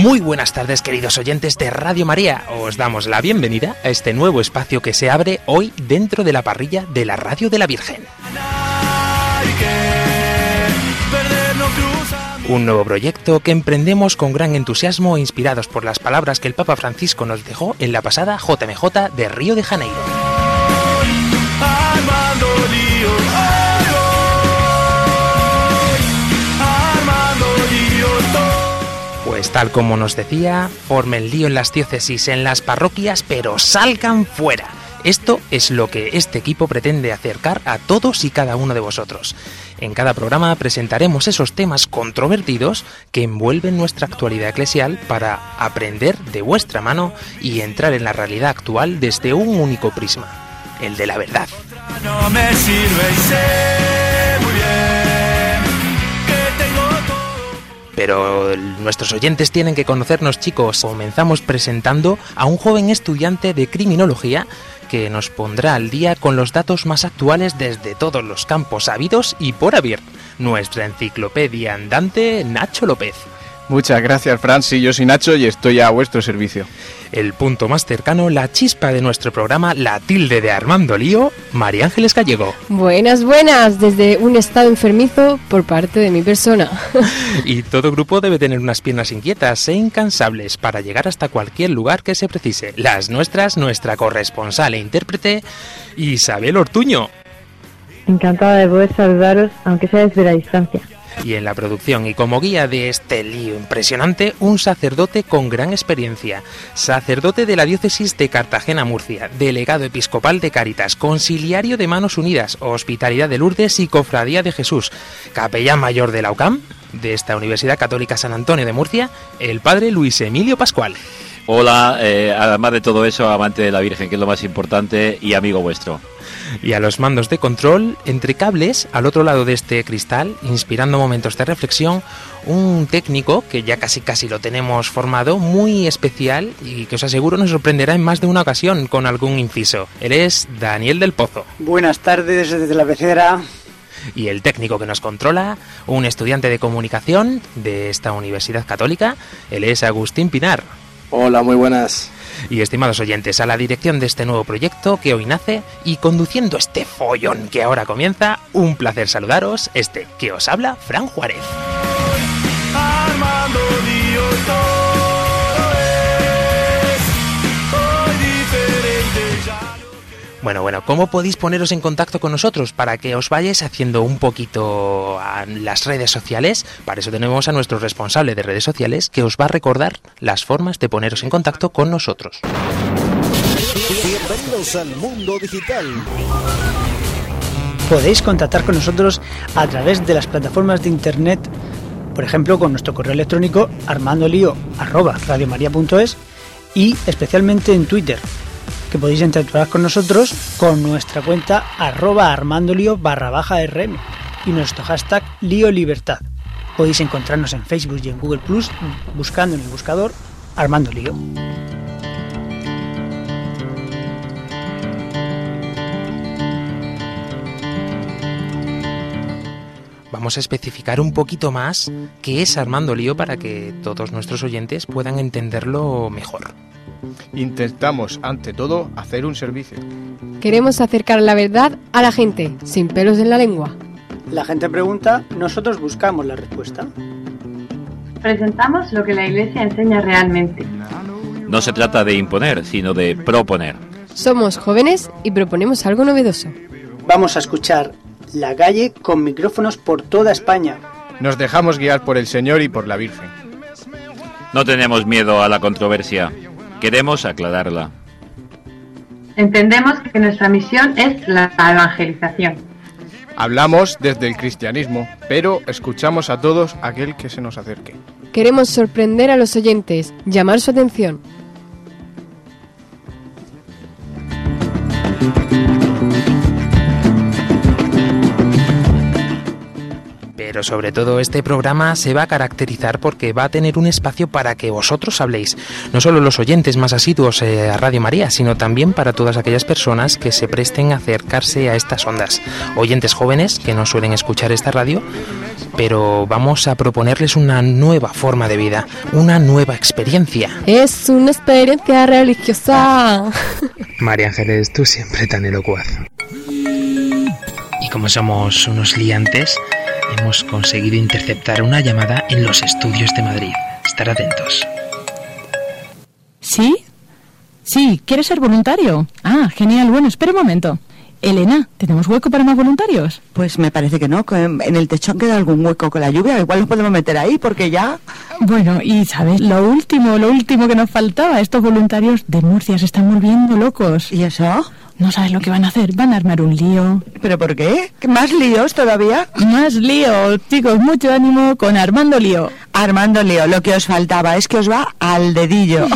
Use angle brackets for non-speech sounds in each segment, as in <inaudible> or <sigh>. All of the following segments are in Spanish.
Muy buenas tardes queridos oyentes de Radio María, os damos la bienvenida a este nuevo espacio que se abre hoy dentro de la parrilla de la Radio de la Virgen. Un nuevo proyecto que emprendemos con gran entusiasmo inspirados por las palabras que el Papa Francisco nos dejó en la pasada JMJ de Río de Janeiro. Pues tal como nos decía, formen lío en las diócesis, en las parroquias, pero salgan fuera. Esto es lo que este equipo pretende acercar a todos y cada uno de vosotros. En cada programa presentaremos esos temas controvertidos que envuelven nuestra actualidad eclesial para aprender de vuestra mano y entrar en la realidad actual desde un único prisma, el de la verdad. Pero nuestros oyentes tienen que conocernos, chicos. Comenzamos presentando a un joven estudiante de criminología que nos pondrá al día con los datos más actuales desde todos los campos habidos y por haber. Nuestra enciclopedia andante, Nacho López. Muchas gracias, Fran. Sí, yo soy Nacho y estoy a vuestro servicio. El punto más cercano, la chispa de nuestro programa, la tilde de Armando Lío, María Ángeles Gallego. Buenas, buenas, desde un estado enfermizo por parte de mi persona. <laughs> Y todo grupo debe tener unas piernas inquietas e incansables para llegar hasta cualquier lugar que se precise. Las nuestras, nuestra corresponsal e intérprete, Isabel Ortuño. Encantada de poder saludaros, aunque sea desde la distancia. Y en la producción y como guía de este lío impresionante, un sacerdote con gran experiencia. Sacerdote de la diócesis de Cartagena-Murcia, delegado episcopal de Cáritas, conciliario de Manos Unidas, Hospitalidad de Lourdes y Cofradía de Jesús, capellán mayor de la UCAM, de esta Universidad Católica San Antonio de Murcia, el padre Luis Emilio Pascual. Hola, eh, además de todo eso, amante de la Virgen, que es lo más importante, y amigo vuestro. Y a los mandos de control, entre cables, al otro lado de este cristal, inspirando momentos de reflexión, un técnico que ya casi casi lo tenemos formado, muy especial y que os aseguro nos sorprenderá en más de una ocasión con algún inciso. Él es Daniel del Pozo. Buenas tardes desde la pecera. Y el técnico que nos controla, un estudiante de comunicación de esta Universidad Católica, él es Agustín Pinar. Hola, muy buenas. Y estimados oyentes, a la dirección de este nuevo proyecto que hoy nace y conduciendo este follón que ahora comienza, un placer saludaros, este que os habla, Fran Juárez. Bueno, bueno, ¿cómo podéis poneros en contacto con nosotros para que os vayáis haciendo un poquito a las redes sociales? Para eso tenemos a nuestro responsable de redes sociales que os va a recordar las formas de poneros en contacto con nosotros. Bienvenidos al mundo digital. Podéis contactar con nosotros a través de las plataformas de internet, por ejemplo, con nuestro correo electrónico armandolio@radiomaria.es y especialmente en Twitter, que podéis interactuar con nosotros con nuestra cuenta arroba armandolio barra baja rm y nuestro hashtag lío libertad. Podéis encontrarnos en Facebook y en Google Plus buscando en el buscador Armando Lío. Vamos a especificar un poquito más qué es Armando Lío para que todos nuestros oyentes puedan entenderlo mejor. Intentamos, ante todo, hacer un servicio. Queremos acercar la verdad a la gente, sin pelos en la lengua. La gente pregunta, nosotros buscamos la respuesta. Presentamos lo que la Iglesia enseña realmente. No se trata de imponer, sino de proponer. Somos jóvenes y proponemos algo novedoso. Vamos a escuchar La calle con micrófonos por toda España. Nos dejamos guiar por el Señor y por la Virgen. No tenemos miedo a la controversia. Queremos aclararla. Entendemos que nuestra misión es la evangelización. Hablamos desde el cristianismo, pero escuchamos a todos aquel que se nos acerque. Queremos sorprender a los oyentes, llamar su atención. Pero sobre todo este programa se va a caracterizar porque va a tener un espacio para que vosotros habléis, no solo los oyentes más asiduos eh, a Radio María, sino también para todas aquellas personas que se presten a acercarse a estas ondas. Oyentes jóvenes que no suelen escuchar esta radio, pero vamos a proponerles una nueva forma de vida, una nueva experiencia. Es una experiencia religiosa. <laughs> María Ángeles, tú siempre tan elocuaz. Y como somos unos liantes, hemos conseguido interceptar una llamada en los estudios de Madrid. Estar atentos. ¿Sí? Sí, ¿quieres ser voluntario? Ah, genial. Bueno, espera un momento. Elena, ¿tenemos hueco para más voluntarios? Pues me parece que no, que en el techón queda algún hueco con la lluvia, igual nos podemos meter ahí porque ya... Bueno, y sabes, lo último, lo último que nos faltaba, estos voluntarios de Murcia se están volviendo locos. ¿Y eso? No sabes lo que van a hacer, van a armar un lío. ¿Pero por qué? ¿Más líos todavía? Más lío, chicos, mucho ánimo con Armando Lío. Armando Lío, lo que os faltaba es que os va al dedillo.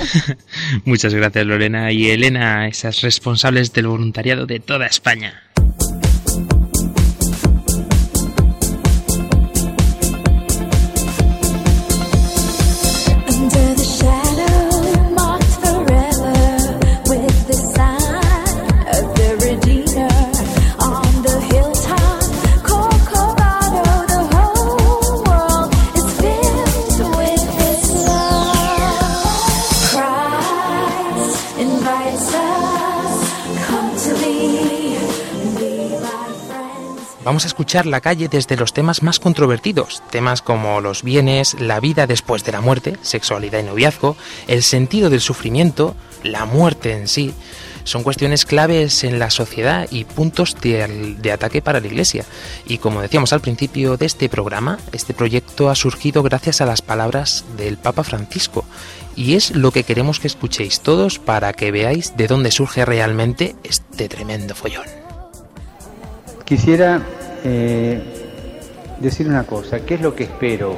<laughs> Muchas gracias Lorena y Elena, esas responsables del voluntariado de toda España. Vamos a escuchar la calle desde los temas más controvertidos, temas como los bienes, la vida después de la muerte, sexualidad y noviazgo, el sentido del sufrimiento, la muerte en sí. Son cuestiones claves en la sociedad y puntos de, de ataque para la Iglesia. Y como decíamos al principio de este programa, este proyecto ha surgido gracias a las palabras del Papa Francisco. Y es lo que queremos que escuchéis todos para que veáis de dónde surge realmente este tremendo follón. Quisiera eh, decir una cosa, ¿qué es lo que espero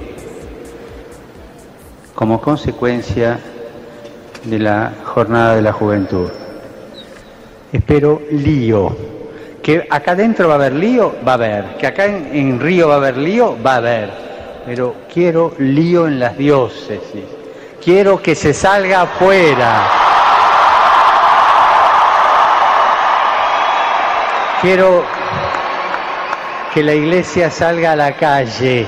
como consecuencia de la jornada de la juventud? Espero lío. Que acá dentro va a haber lío, va a haber. Que acá en, en Río va a haber lío, va a haber. Pero quiero lío en las diócesis. Quiero que se salga afuera. Quiero que la iglesia salga a la calle.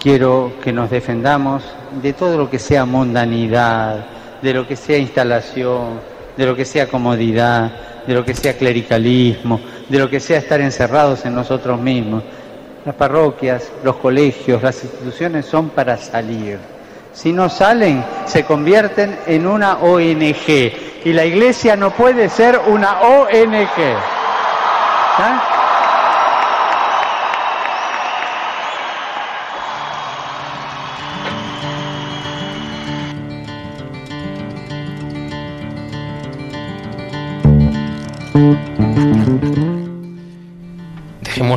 Quiero que nos defendamos de todo lo que sea mundanidad, de lo que sea instalación, de lo que sea comodidad, de lo que sea clericalismo, de lo que sea estar encerrados en nosotros mismos. Las parroquias, los colegios, las instituciones son para salir. Si no salen, se convierten en una ONG. Y la iglesia no puede ser una ONG.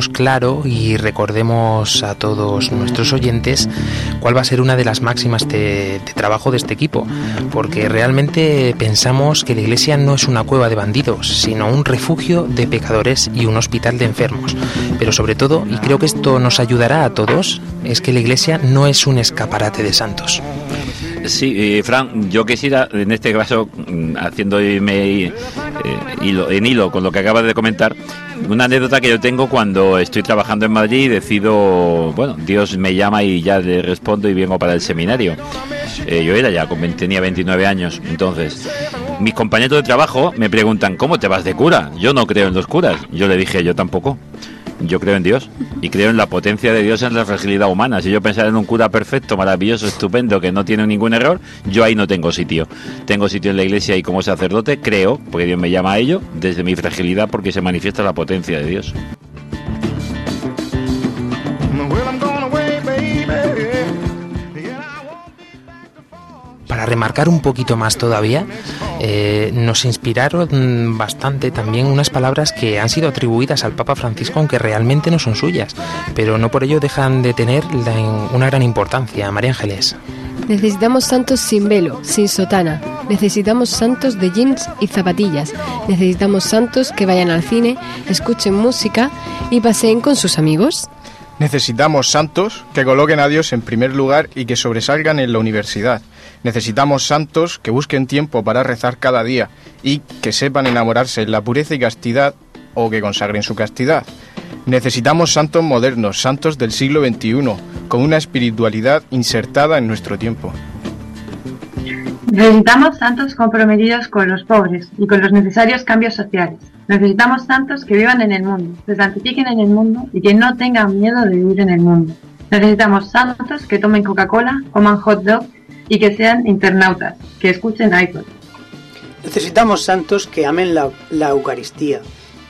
Claro y recordemos a todos nuestros oyentes cuál va a ser una de las máximas de, trabajo de este equipo, porque realmente pensamos que la iglesia no es una cueva de bandidos, sino un refugio de pecadores y un hospital de enfermos. Pero sobre todo, y creo que esto nos ayudará a todos, es que la iglesia no es un escaparate de santos. Sí, eh, Fran, yo quisiera, en este caso, mm, haciéndome eh, en hilo con lo que acabas de comentar, una anécdota que yo tengo cuando estoy trabajando en Madrid y decido, bueno, Dios me llama y ya le respondo y vengo para el seminario. Eh, yo era ya, con 20 tenía 29 años, entonces mis compañeros de trabajo me preguntan, ¿cómo te vas de cura? Yo no creo en los curas. Yo le dije, yo tampoco. Yo creo en Dios y creo en la potencia de Dios en la fragilidad humana. Si yo pensara en un cura perfecto, maravilloso, estupendo, que no tiene ningún error, yo ahí no tengo sitio. Tengo sitio en la iglesia y como sacerdote creo, porque Dios me llama a ello, desde mi fragilidad porque se manifiesta la potencia de Dios. Para remarcar un poquito más todavía, eh, nos inspiraron bastante también unas palabras que han sido atribuidas al Papa Francisco, aunque realmente no son suyas, pero no por ello dejan de tener la- una gran importancia. María Ángeles. Necesitamos santos sin velo, sin sotana. Necesitamos santos de jeans y zapatillas. Necesitamos santos que vayan al cine, escuchen música y paseen con sus amigos. Necesitamos santos que coloquen a Dios en primer lugar y que sobresalgan en la universidad. Necesitamos santos que busquen tiempo para rezar cada día y que sepan enamorarse en la pureza y castidad o que consagren su castidad. Necesitamos santos modernos, santos del siglo XXI, con una espiritualidad insertada en nuestro tiempo. Necesitamos santos comprometidos con los pobres y con los necesarios cambios sociales. Necesitamos santos que vivan en el mundo, se santifiquen en el mundo y que no tengan miedo de vivir en el mundo. Necesitamos santos que tomen Coca-Cola, coman hot dog y que sean internautas, que escuchen iPod. Necesitamos santos que amen la, la Eucaristía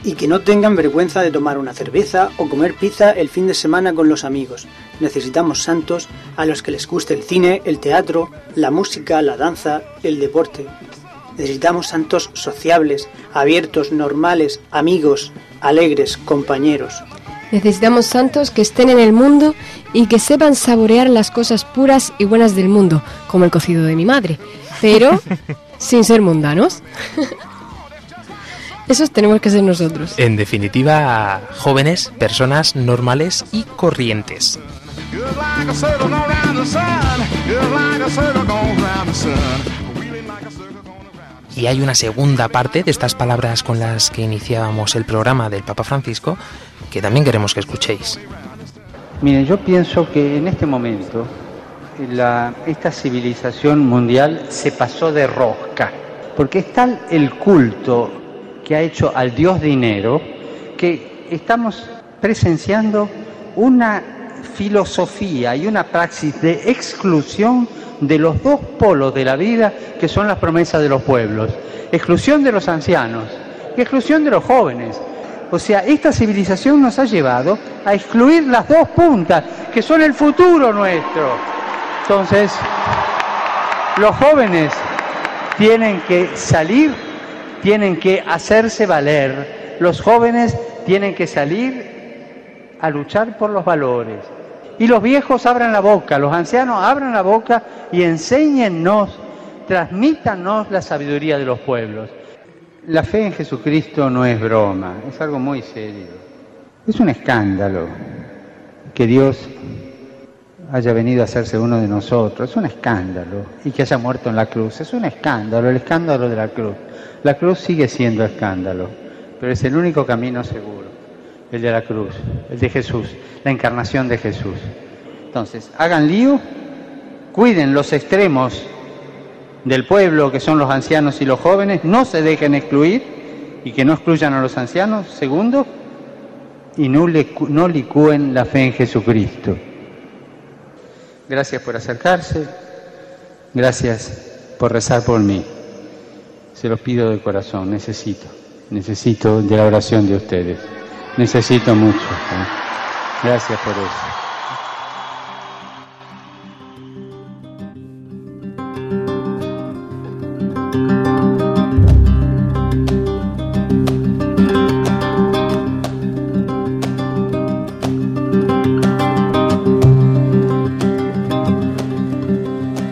y que no tengan vergüenza de tomar una cerveza o comer pizza el fin de semana con los amigos. Necesitamos santos a los que les guste el cine, el teatro, la música, la danza, el deporte. Necesitamos santos sociables, abiertos, normales, amigos, alegres, compañeros. Necesitamos santos que estén en el mundo y que sepan saborear las cosas puras y buenas del mundo, como el cocido de mi madre, pero <laughs> sin ser mundanos. <laughs> Esos tenemos que ser nosotros. En definitiva, jóvenes, personas normales y corrientes. Y hay una segunda parte de estas palabras con las que iniciábamos el programa del Papa Francisco que también queremos que escuchéis. Miren, yo pienso que en este momento la- esta civilización mundial se pasó de rosca, porque es tal el culto que ha hecho al dios dinero que estamos presenciando una filosofía y una praxis de exclusión de los dos polos de la vida que son las promesas de los pueblos. Exclusión de los ancianos y exclusión de los jóvenes. O sea, esta civilización nos ha llevado a excluir las dos puntas, que son el futuro nuestro. Entonces, los jóvenes tienen que salir, tienen que hacerse valer. Los jóvenes tienen que salir a luchar por los valores. Y los viejos abran la boca, los ancianos abran la boca y enséñennos, transmítanos la sabiduría de los pueblos. La fe en Jesucristo no es broma, es algo muy serio. Es un escándalo que Dios haya venido a hacerse uno de nosotros, es un escándalo. Y que haya muerto en la cruz, es un escándalo, el escándalo de la cruz. La cruz sigue siendo escándalo, pero es el único camino seguro, el de la cruz, el de Jesús, la encarnación de Jesús. Entonces, hagan lío, cuiden los extremos del pueblo, que son los ancianos y los jóvenes, no se dejen excluir y que no excluyan a los ancianos. Segundo, y no, no licúen la fe en Jesucristo. Gracias por acercarse, gracias por rezar por mí. Se los pido de corazón, necesito, necesito de la oración de ustedes, necesito mucho. ¿eh? Gracias por eso.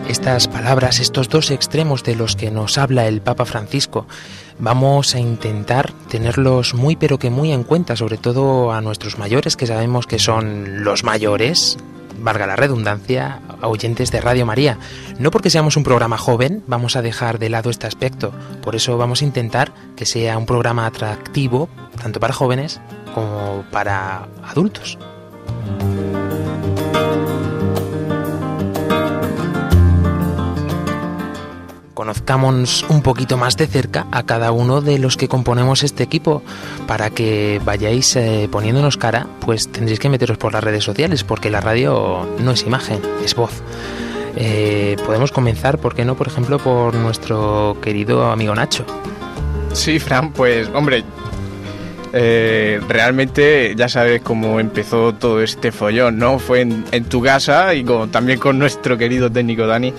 Estas palabras, estos dos extremos de los que nos habla el Papa Francisco, vamos a intentar tenerlos muy pero que muy en cuenta, sobre todo a nuestros mayores, que sabemos que son los mayores, valga la redundancia, oyentes de Radio María. No porque seamos un programa joven, vamos a dejar de lado este aspecto. Por eso vamos a intentar que sea un programa atractivo, tanto para jóvenes como para adultos. Conozcamos un poquito más de cerca a cada uno de los que componemos este equipo. Para que vayáis eh, poniéndonos cara, pues tendréis que meteros por las redes sociales, porque la radio no es imagen, es voz. Eh, podemos comenzar, ¿por qué no? Por ejemplo, por nuestro querido amigo Nacho. Sí, Fran, pues hombre, eh, realmente ya sabes cómo empezó todo este follón, ¿no? Fue en, en tu casa y con- también con nuestro querido técnico Dani.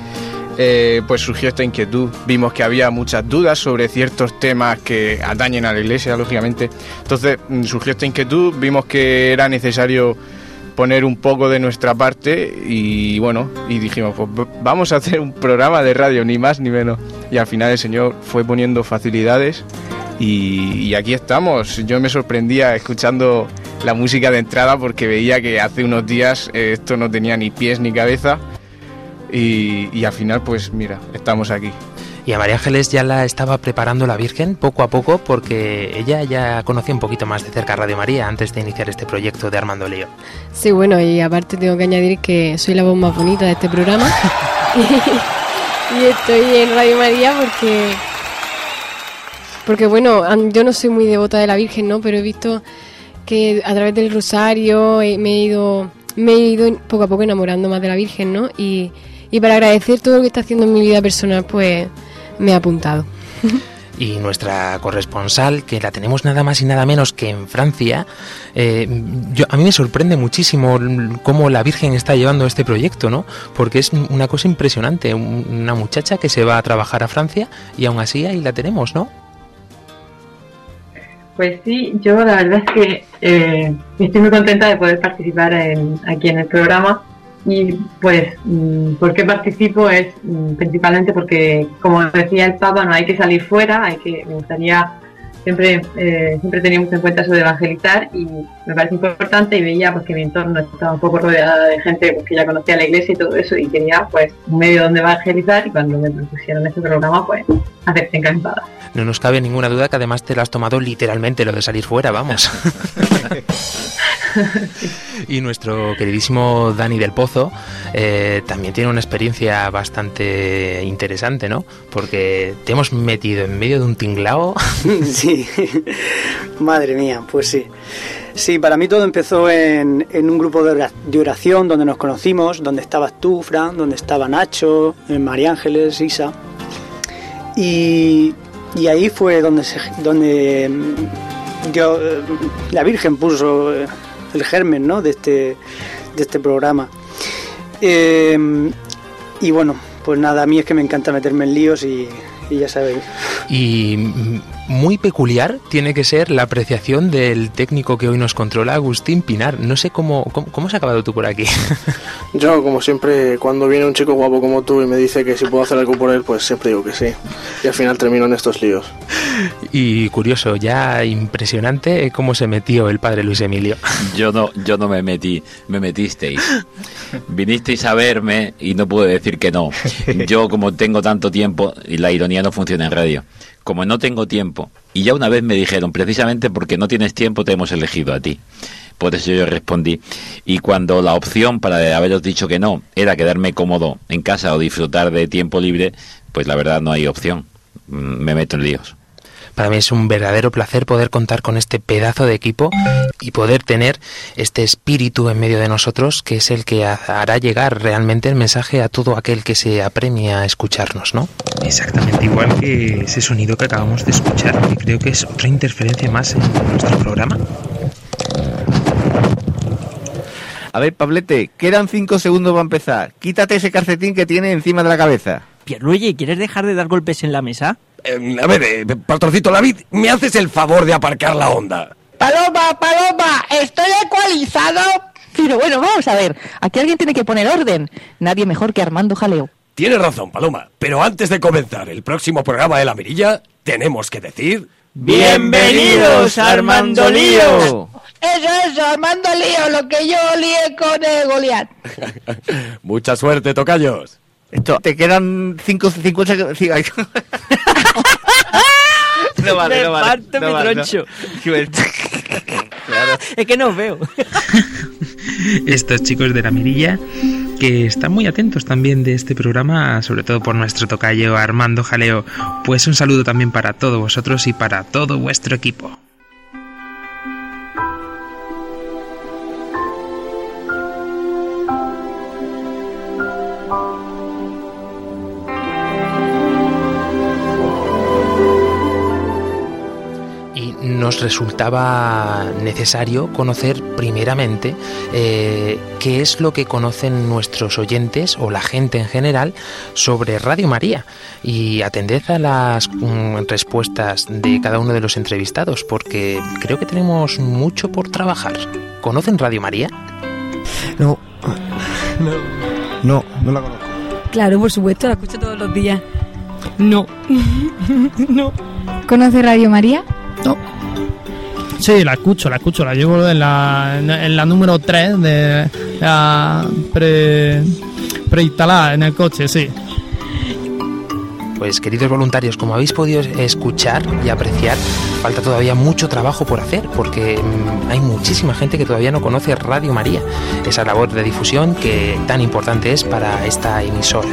Eh, pues surgió esta inquietud. Vimos que había muchas dudas sobre ciertos temas que atañen a la iglesia, lógicamente. Entonces mm, surgió esta inquietud, vimos que era necesario poner un poco de nuestra parte y bueno, y dijimos, pues vamos a hacer un programa de radio, ni más ni menos. Y al final el Señor fue poniendo facilidades y, y aquí estamos. Yo me sorprendía escuchando la música de entrada porque veía que hace unos días eh, esto no tenía ni pies ni cabeza y, y al final pues mira, estamos aquí. Y a María Ángeles ya la estaba preparando la Virgen poco a poco porque ella ya conocía un poquito más de cerca a Radio María antes de iniciar este proyecto de Armando Lío. Sí, bueno, y aparte tengo que añadir que soy la voz más bonita de este programa. <laughs> y, y estoy en Radio María porque. Porque, bueno, yo no soy muy devota de la Virgen, ¿no? Pero he visto que a través del rosario eh, me he ido. Me he ido poco a poco enamorando más de la Virgen, ¿no? Y, y para agradecer todo lo que está haciendo en mi vida personal, pues me he apuntado. <laughs> Y nuestra corresponsal, que la tenemos nada más y nada menos que en Francia, eh, yo, a mí me sorprende muchísimo cómo la Virgen está llevando este proyecto, ¿no? Porque es una cosa impresionante, un- una muchacha que se va a trabajar a Francia y aún así ahí la tenemos, ¿no? Pues sí, yo la verdad es que eh, estoy muy contenta de poder participar en- aquí en el programa y pues mm, ¿por qué participo? Es mm, principalmente porque como decía el Papa no hay que salir fuera, hay que me gustaría siempre eh, siempre teníamos en cuenta eso de evangelizar y me parece importante y veía pues que mi entorno estaba un poco rodeada de gente pues, que ya conocía la iglesia y todo eso y quería pues un medio donde evangelizar y cuando me propusieron este programa pues acepté encantada. No nos cabe ninguna duda que además te lo has tomado literalmente lo de salir fuera, vamos. <laughs> y nuestro queridísimo Dani del Pozo eh, también tiene una experiencia bastante interesante, ¿no? Porque te hemos metido en medio de un tinglao. <laughs> Sí, <laughs> madre mía, pues sí. Sí, para mí todo empezó en, en un grupo de ora- de oración donde nos conocimos, donde estabas tú, Fran, donde estaba Nacho, eh, María Ángeles, Isa. Y, y ahí fue donde, se, donde mm, yo, eh, la Virgen puso eh, el germen ¿no? de, este, de este programa. Y bueno, pues nada, a mí es que me encanta meterme en líos y, y ya sabéis. Y muy peculiar tiene que ser la apreciación del técnico que hoy nos controla, Agustín Pinar. No sé cómo, cómo, cómo has acabado tú por aquí. <laughs> Yo, como siempre, cuando viene un chico guapo como tú y me dice que si puedo hacer algo por él, pues siempre digo que sí. Y al final termino en estos líos. <laughs> Y curioso, ya impresionante cómo se metió el padre Luis Emilio. <laughs> Yo no, yo no me metí, me metisteis. Vinisteis a verme y no pude decir que no. Yo como tengo tanto tiempo, y la ironía no funciona en radio, como no tengo tiempo, y ya una vez me dijeron, precisamente porque no tienes tiempo te hemos elegido a ti. Por eso yo respondí. Y cuando la opción para haberos dicho que no era quedarme cómodo en casa o disfrutar de tiempo libre, pues la verdad no hay opción. Mm, Me meto en líos. Para mí es un verdadero placer poder contar con este pedazo de equipo y poder tener este espíritu en medio de nosotros que es el que ha- hará llegar realmente el mensaje a todo aquel que se apremia a escucharnos, ¿no? Exactamente igual que ese sonido que acabamos de escuchar, que creo que es otra interferencia más en nuestro programa. A ver, Pablete, quedan cinco segundos para empezar. Quítate ese calcetín que tiene encima de la cabeza. Pierluigi, ¿quieres dejar de dar golpes en la mesa? Eh, a ver, eh, patroncito David, ¿me haces el favor de aparcar la onda? Paloma, Paloma, estoy ecualizado. Pero bueno, vamos a ver. Aquí alguien tiene que poner orden. Nadie mejor que Armando Jaleo. Tienes razón, Paloma, pero antes de comenzar el próximo programa de La Mirilla, tenemos que decir... ¡Bienvenidos, Armando Lío! Eso, eso, Armando Lío, lo que yo lié con eh, Goliat. <laughs> Mucha suerte, tocayos. Esto, te quedan cinco, cinco, seg- sí, ay. <laughs> No vale, Me no vale. parto no mi vale, no. troncho. <laughs> Claro. Es que no veo. <laughs> Estos chicos de la mirilla que están muy atentos también de este programa, sobre todo por nuestro tocayo Armando Jaleo. Pues un saludo también para todos vosotros y para todo vuestro equipo. Resultaba necesario conocer primeramente eh, qué es lo que conocen nuestros oyentes o la gente en general sobre Radio María y atended a las mm, respuestas de cada uno de los entrevistados porque creo que tenemos mucho por trabajar. ¿Conocen Radio María? No. No, no la conozco. Claro, por supuesto, la escucho todos los días. No. <laughs> no. ¿Conoce Radio María? No. Sí, la escucho, la escucho, la llevo en la, número 3 de la pre, preinstalada en el coche, sí. Pues queridos voluntarios, como habéis podido escuchar y apreciar, falta todavía mucho trabajo por hacer, porque mm, hay muchísima gente que todavía no conoce Radio María, esa labor de difusión que tan importante es para esta emisora.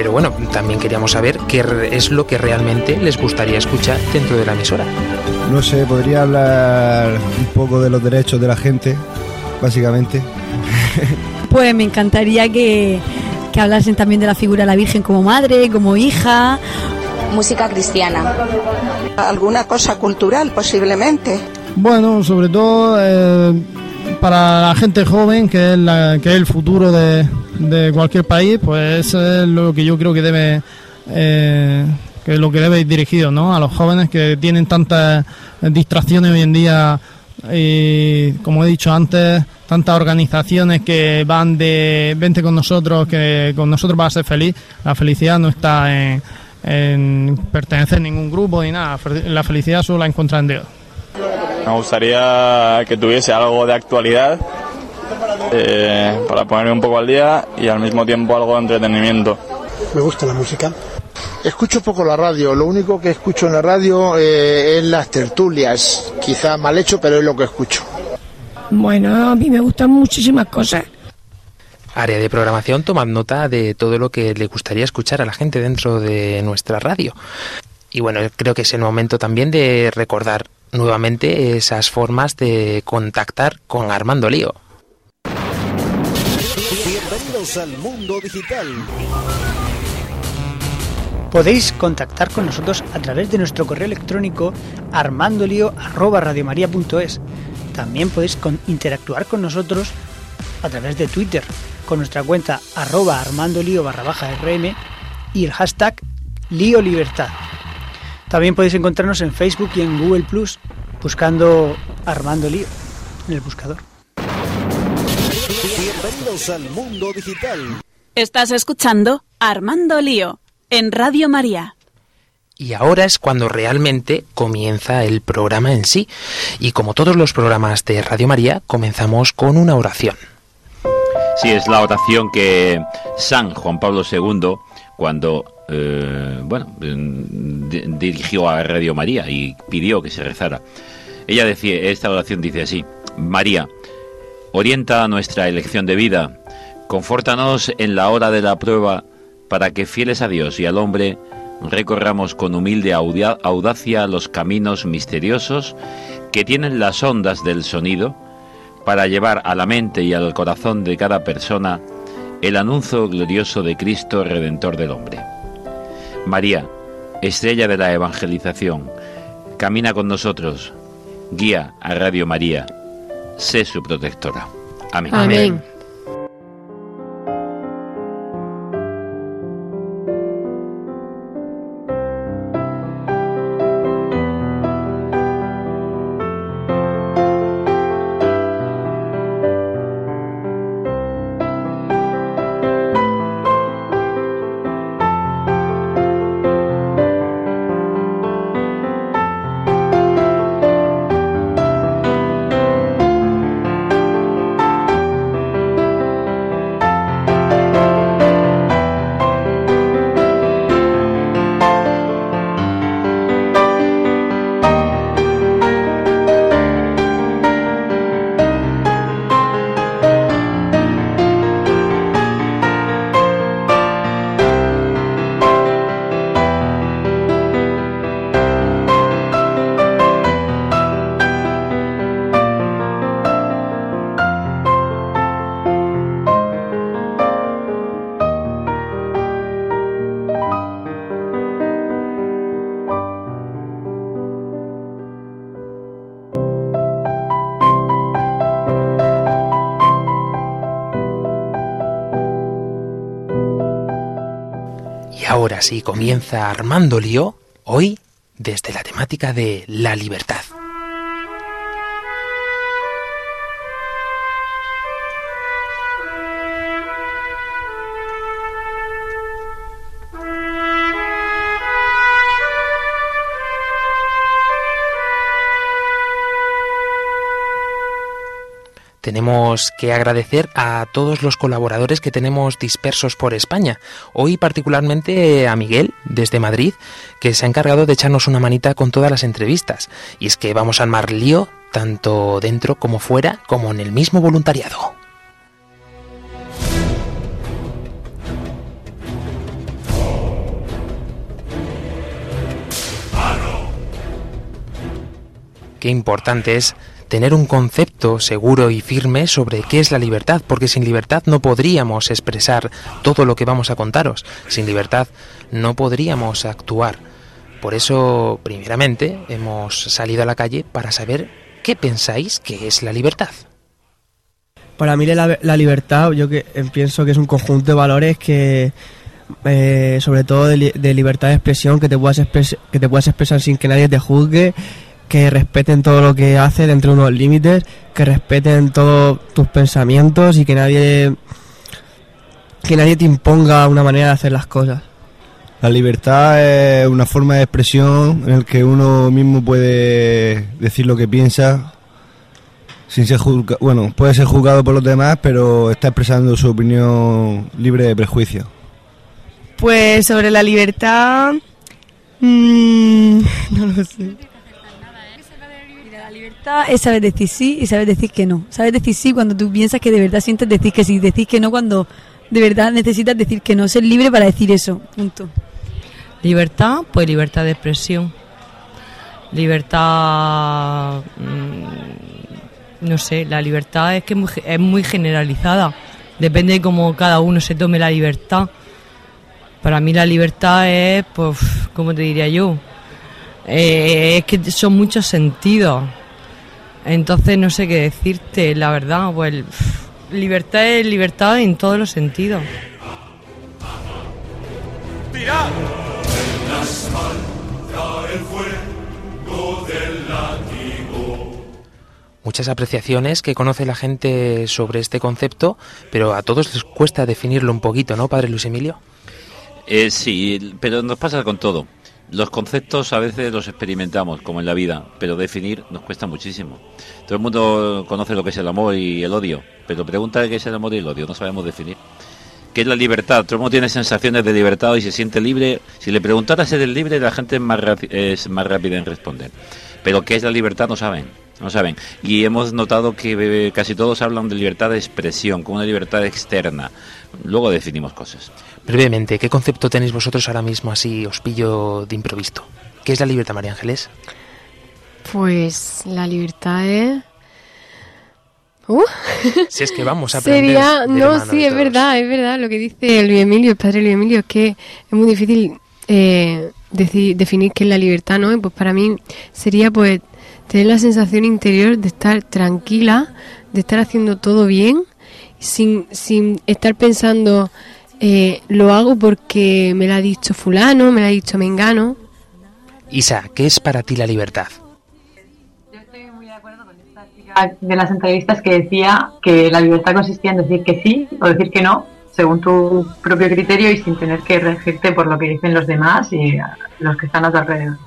Pero bueno, también queríamos saber qué es lo que realmente les gustaría escuchar dentro de la emisora. No sé, podría hablar un poco de los derechos de la gente, básicamente. <laughs> Pues me encantaría que, que hablasen también de la figura de la Virgen como madre, como hija. Música cristiana. ¿Alguna cosa cultural posiblemente? Bueno, sobre todo eh, para la gente joven, que es, la- que es el futuro de, cualquier país, pues es lo que yo creo que debe, eh, que lo que debe ir dirigido, ¿no? A los jóvenes que tienen tantas distracciones hoy en día y, como he dicho antes, tantas organizaciones que van de vente con nosotros, que con nosotros vas a ser feliz. La felicidad no está en, en pertenecer a ningún grupo ni nada. La felicidad solo la encuentra en Dios. Me gustaría que tuviese algo de actualidad eh, para ponerme un poco al día y al mismo tiempo algo de entretenimiento. Me gusta la música. Escucho poco la radio, lo único que escucho en la radio eh, es las tertulias, quizá mal hecho, pero es lo que escucho. Bueno, a mí me gustan muchísimas cosas. Área de programación, tomad nota de todo lo que le gustaría escuchar a la gente dentro de nuestra radio. Y bueno, creo que es el momento también de recordar nuevamente esas formas de contactar con Armando Lío. Bienvenidos al mundo digital. Podéis contactar con nosotros a través de nuestro correo electrónico armandolio@radiomaria.es. También podéis con- interactuar con nosotros a través de Twitter con nuestra cuenta arroba armandolio barra baja rm y el hashtag lío libertad. También podéis encontrarnos en Facebook y en Google Plus buscando Armando Lío en el buscador. Bienvenidos al mundo digital. Estás escuchando Armando Lío en Radio María. Y ahora es cuando realmente comienza el programa en sí. Y como todos los programas de Radio María, comenzamos con una oración. Sí, es la oración que San Juan Pablo II, cuando eh, bueno, di- dirigió a Radio María y pidió que se rezara. Ella decía, esta oración dice así: María, orienta nuestra elección de vida, confórtanos en la hora de la prueba, para que fieles a Dios y al hombre recorramos con humilde audacia los caminos misteriosos que tienen las ondas del sonido para llevar a la mente y al corazón de cada persona el anuncio glorioso de Cristo Redentor del hombre. María, estrella de la evangelización, camina con nosotros, guía a Radio María, sé su protectora. Amén. Amén. Y ahora sí comienza Armando Lío, hoy desde la temática de la libertad. Tenemos que agradecer a todos los colaboradores que tenemos dispersos por España. Hoy particularmente a Miguel, desde Madrid, que se ha encargado de echarnos una manita con todas las entrevistas. Y es que vamos a armar lío tanto dentro como fuera, como en el mismo voluntariado. Qué importante es tener un concepto seguro y firme sobre qué es la libertad, porque sin libertad no podríamos expresar todo lo que vamos a contaros, sin libertad no podríamos actuar. Por eso, primeramente, hemos salido a la calle para saber qué pensáis que es la libertad. Para mí la, libertad, yo que eh, pienso que es un conjunto de valores que, eh, sobre todo de, de libertad de expresión, que te puedas que te puedas expresar sin que nadie te juzgue, que respeten todo lo que haces dentro de unos límites, que respeten todos tus pensamientos y que nadie que nadie te imponga una manera de hacer las cosas. La libertad es una forma de expresión en el que uno mismo puede decir lo que piensa sin ser juzgado. Bueno, puede ser juzgado por los demás, pero está expresando su opinión libre de prejuicio. Pues sobre la libertad. mm, <laughs> no lo sé. Libertad es saber decir sí y saber decir que no. Saber decir sí cuando tú piensas que de verdad sientes decir que sí. Decir que no cuando de verdad necesitas decir que no. Ser libre para decir eso. Punto. Libertad, pues libertad de expresión. Libertad. mm, no sé, la libertad es que es muy generalizada. Depende de cómo cada uno se tome la libertad. Para mí la libertad es, pues, ¿cómo te diría yo? Eh, es que son muchos sentidos. Entonces no sé qué decirte, la verdad. Pues libertad es libertad en todos los sentidos. ¡Tirad! En asfalta el fuego del látigo. Muchas apreciaciones que conoce la gente sobre este concepto, pero a todos les cuesta definirlo un poquito, ¿no, padre Luis Emilio? Eh, sí, pero nos pasa con todo. Los conceptos a veces los experimentamos, como en la vida, pero definir nos cuesta muchísimo. Todo el mundo conoce lo que es el amor y el odio, pero pregunta qué es el amor y el odio, no sabemos definir. ¿Qué es la libertad? Todo el mundo tiene sensaciones de libertad y se siente libre. Si le preguntara si eres libre, la gente es más, es más rápida en responder. Pero ¿qué es la libertad? No saben. No saben. Y hemos notado que eh, casi todos hablan de libertad de expresión, como una libertad externa. Luego definimos cosas. Brevemente, ¿qué concepto tenéis vosotros ahora mismo así, os pillo de improviso? ¿Qué es la libertad, María Ángeles? Pues la libertad es... Uh. <laughs> Si es que vamos a <laughs> aprender Sería, no, sí, es verdad, es verdad lo que dice Luis Emilio, el padre Luis Emilio, es que es muy difícil eh, definir qué es la libertad, ¿no? Y pues para mí sería pues tener la sensación interior de estar tranquila, de estar haciendo todo bien, sin, sin estar pensando, eh, lo hago porque me lo ha dicho fulano, me lo ha dicho mengano. Isa, ¿qué es para ti la libertad? de las entrevistas que decía que la libertad consistía en decir que sí o decir que no, según tu propio criterio y sin tener que regirte por lo que dicen los demás y a los que están a tu alrededor.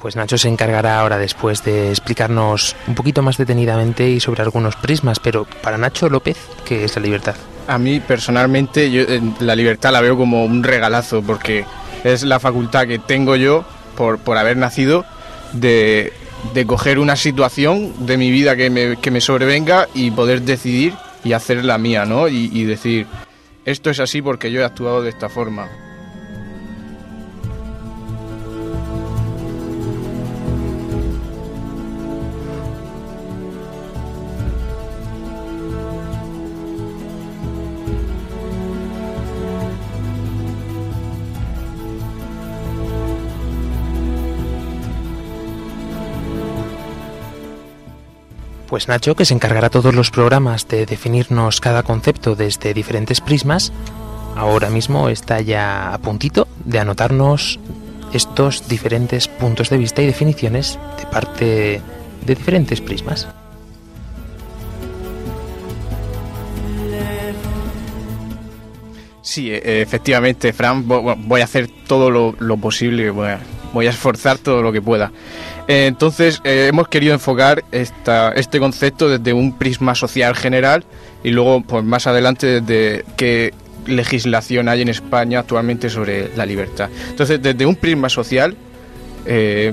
Pues Nacho se encargará ahora después de explicarnos un poquito más detenidamente y sobre algunos prismas, pero para Nacho López, ¿qué es la libertad? A mí personalmente yo eh, la libertad la veo como un regalazo porque es la facultad que tengo yo por, por haber nacido de, de coger una situación de mi vida que me, que me sobrevenga y poder decidir y hacer la mía, ¿no? Y, y decir, esto es así porque yo he actuado de esta forma. Pues Nacho, que se encargará todos los programas de definirnos cada concepto desde diferentes prismas, ahora mismo está ya a puntito de anotarnos estos diferentes puntos de vista y definiciones de parte de diferentes prismas. Sí, e- efectivamente, Fran, vo- vo- voy a hacer todo lo, lo posible, voy a voy a esforzar todo lo que pueda. Eh, entonces, eh, hemos querido enfocar esta, este concepto desde un prisma social general y luego, pues más adelante, desde qué legislación hay en España actualmente sobre la libertad. Entonces, desde un prisma social, eh,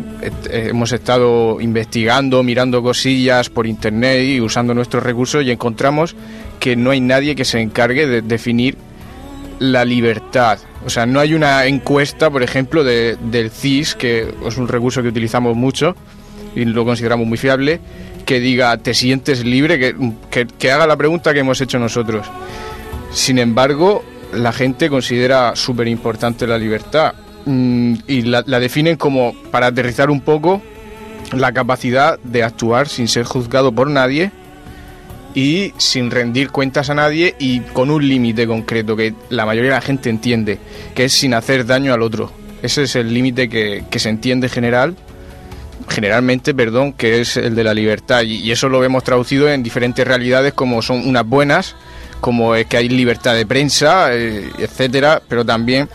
hemos estado investigando, mirando cosillas por internet y usando nuestros recursos y encontramos que no hay nadie que se encargue de definir la libertad. O sea, no hay una encuesta, por ejemplo, de- del CIS, que es un recurso que utilizamos mucho y lo consideramos muy fiable, que diga, ¿te sientes libre? Que, que- haga la pregunta que hemos hecho nosotros. Sin embargo, la gente considera súper importante la libertad mm, y la, la definen como, para aterrizar un poco, la capacidad de actuar sin ser juzgado por nadie y sin rendir cuentas a nadie y con un límite concreto que la mayoría de la gente entiende, que es sin hacer daño al otro. Ese es el límite que, que se entiende general, generalmente, perdón, que es el de la libertad. Y, eso lo vemos traducido en diferentes realidades como son unas buenas, como es que hay libertad de prensa, eh, etcétera, pero también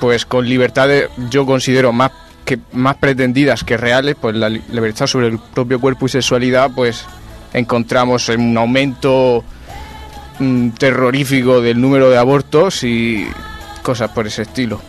pues con libertades yo considero más que más pretendidas que reales, pues la li- libertad sobre el propio cuerpo y sexualidad, pues encontramos en un aumento mm, terrorífico del número de abortos y cosas por ese estilo.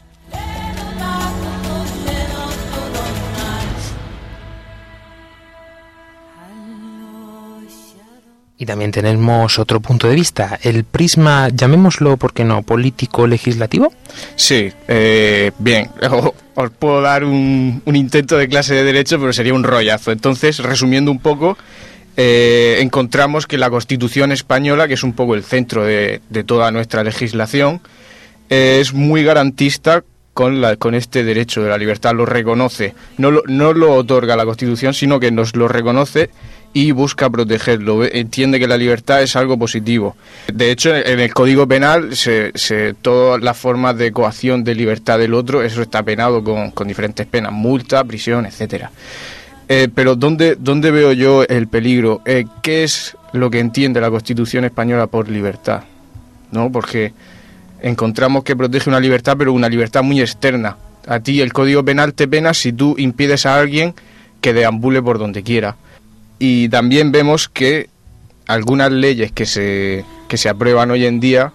Y también tenemos otro punto de vista, el prisma, llamémoslo, ¿por qué no?, político-legislativo. Sí, eh, bien, <laughs> os puedo dar un, un intento de clase de derecho, pero sería un rollazo. Entonces, resumiendo un poco, eh, encontramos que la Constitución española, que es un poco el centro de, toda nuestra legislación, eh, es muy garantista con, la, con este derecho de la libertad, lo reconoce. No lo, no lo otorga la Constitución, sino que nos lo reconoce y busca protegerlo. Entiende que la libertad es algo positivo. De hecho, en el Código Penal, se, se- todas las formas de coacción de libertad del otro, eso está penado con, con diferentes penas, multa, prisión, etcétera. Eh, pero ¿dónde, ¿dónde veo yo el peligro? Eh, ¿Qué es lo que entiende la Constitución española por libertad? ¿No? Porque encontramos que protege una libertad, pero una libertad muy externa. A ti el Código Penal te pena si tú impides a alguien que deambule por donde quiera. Y también vemos que algunas leyes que se, que se aprueban hoy en día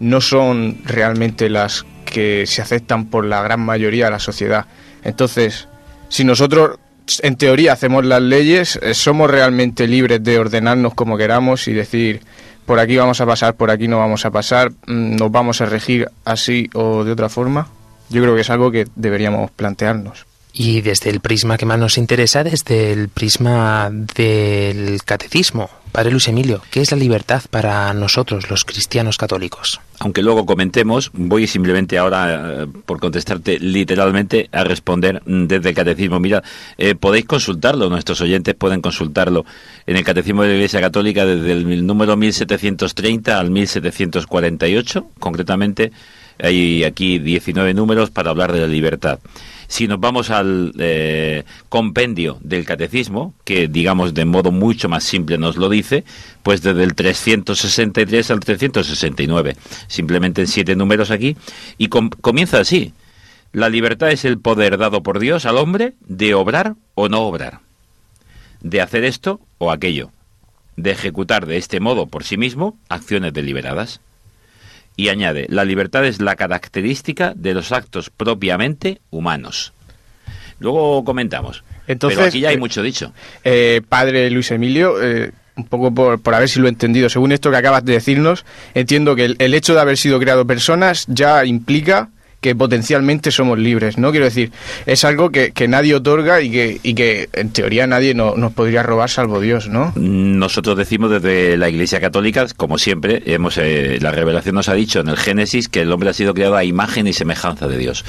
no son realmente las que se aceptan por la gran mayoría de la sociedad. Entonces, si nosotros en teoría hacemos las leyes, eh, somos realmente libres de ordenarnos como queramos y decir, por aquí vamos a pasar, por aquí no vamos a pasar, mm, nos vamos a regir así o de otra forma. Yo creo que es algo que deberíamos plantearnos. Y desde el prisma que más nos interesa, desde el prisma del catecismo, Padre Luis Emilio, ¿qué es la libertad para nosotros, los cristianos católicos? Aunque luego comentemos, voy simplemente ahora, eh, por contestarte literalmente, a responder desde el catecismo. Mira, eh, podéis consultarlo, nuestros oyentes pueden consultarlo en el catecismo de la Iglesia Católica desde el número 1730 al 1748, concretamente hay aquí 19 números para hablar de la libertad. Si nos vamos al eh, compendio del catecismo, que digamos de modo mucho más simple nos lo dice, pues desde el 363 al 369, simplemente en siete números aquí, y com- comienza así. La libertad es el poder dado por Dios al hombre de obrar o no obrar, de hacer esto o aquello, de ejecutar de este modo por sí mismo acciones deliberadas. Y añade, la libertad es la característica de los actos propiamente humanos. Luego comentamos. Entonces, Pero aquí ya hay eh, mucho dicho. Eh, padre Luis Emilio, eh, un poco por, por a ver si lo he entendido, según esto que acabas de decirnos, entiendo que el, el hecho de haber sido creado personas ya implica que potencialmente somos libres, ¿no? Quiero decir, es algo que, que nadie otorga y que, y que en teoría nadie no- nos podría robar salvo Dios, ¿no? Nosotros decimos desde la Iglesia Católica, como siempre, hemos eh, la revelación nos ha dicho en el Génesis que el hombre ha sido creado a imagen y semejanza de Dios.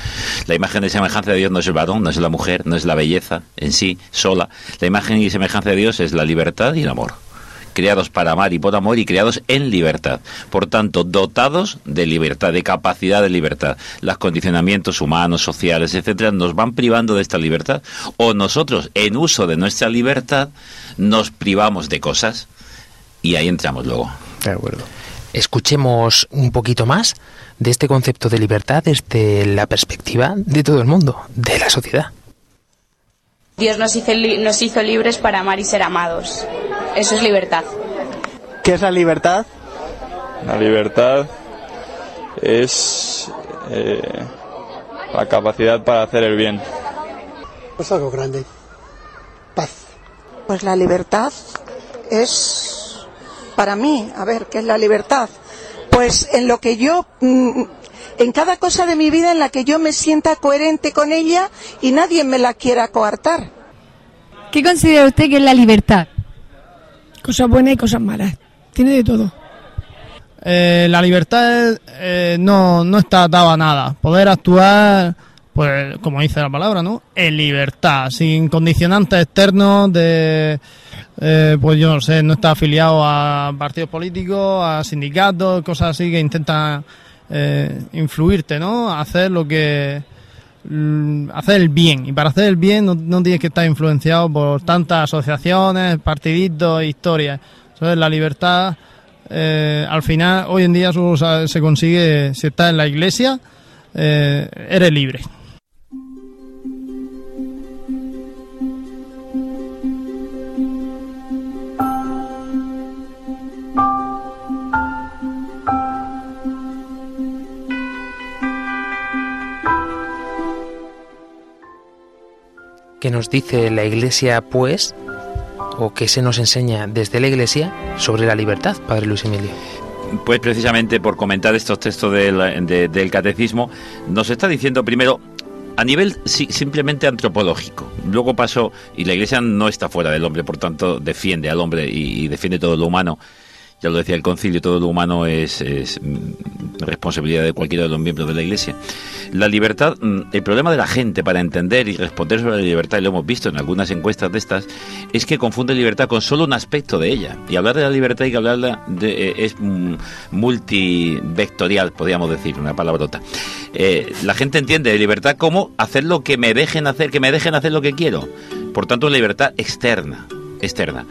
La imagen y semejanza de Dios no es el varón, no es la mujer, no es la belleza en sí sola. La imagen y semejanza de Dios es la libertad y el amor. Creados para amar y por amor y creados en libertad. Por tanto, dotados de libertad, de capacidad de libertad. Los condicionamientos humanos, sociales, etcétera, nos van privando de esta libertad. O nosotros, en uso de nuestra libertad, nos privamos de cosas. Y ahí entramos luego. De acuerdo. Escuchemos un poquito más de este concepto de libertad desde la perspectiva de todo el mundo, de la sociedad. Dios nos hizo, li- nos hizo libres para amar y ser amados. Eso es libertad. ¿Qué es la libertad? La libertad es eh, la capacidad para hacer el bien. Pues algo grande. Pues la libertad es, para mí, a ver, ¿qué es la libertad? Pues en lo que yo, mm, en cada cosa de mi vida en la que yo me sienta coherente con ella y nadie me la quiera coartar. ¿Qué considera usted que es la libertad? Cosas buenas y cosas malas. Tiene de todo. Eh, la libertad eh, no, no está atada a nada. Poder actuar, pues como dice la palabra, ¿no? En libertad, sin condicionantes externos de, eh, pues yo no sé, no está afiliado a partidos políticos, a sindicatos, cosas así que intentan eh, influirte, ¿no? Hacer lo que hacer el bien y para hacer el bien no, tienes que estar influenciado por tantas asociaciones, partiditos, historias. Entonces la libertad eh, al final hoy en día solo se se consigue si estás en la iglesia eh, eres libre. ¿Qué nos dice la Iglesia, pues, o qué se nos enseña desde la Iglesia sobre la libertad, Padre Luis Emilio? Pues precisamente por comentar estos textos del, de- del catecismo, nos está diciendo primero a nivel si- simplemente antropológico. Luego pasó, y la Iglesia no está fuera del hombre, por tanto defiende al hombre y, y defiende todo lo humano. Ya lo decía el concilio, todo lo humano es, es, responsabilidad de cualquiera de los miembros de la Iglesia. La libertad, mm, el problema de la gente para entender y responder sobre la libertad, y lo hemos visto en algunas encuestas de estas, es que confunde libertad con solo un aspecto de ella. Y hablar de la libertad y que hablarla de, eh, es mm, multivectorial, podríamos decir, una palabrota. Eh, la gente entiende libertad como hacer lo que me dejen hacer, que me dejen hacer lo que quiero. Por tanto, libertad externa, externa.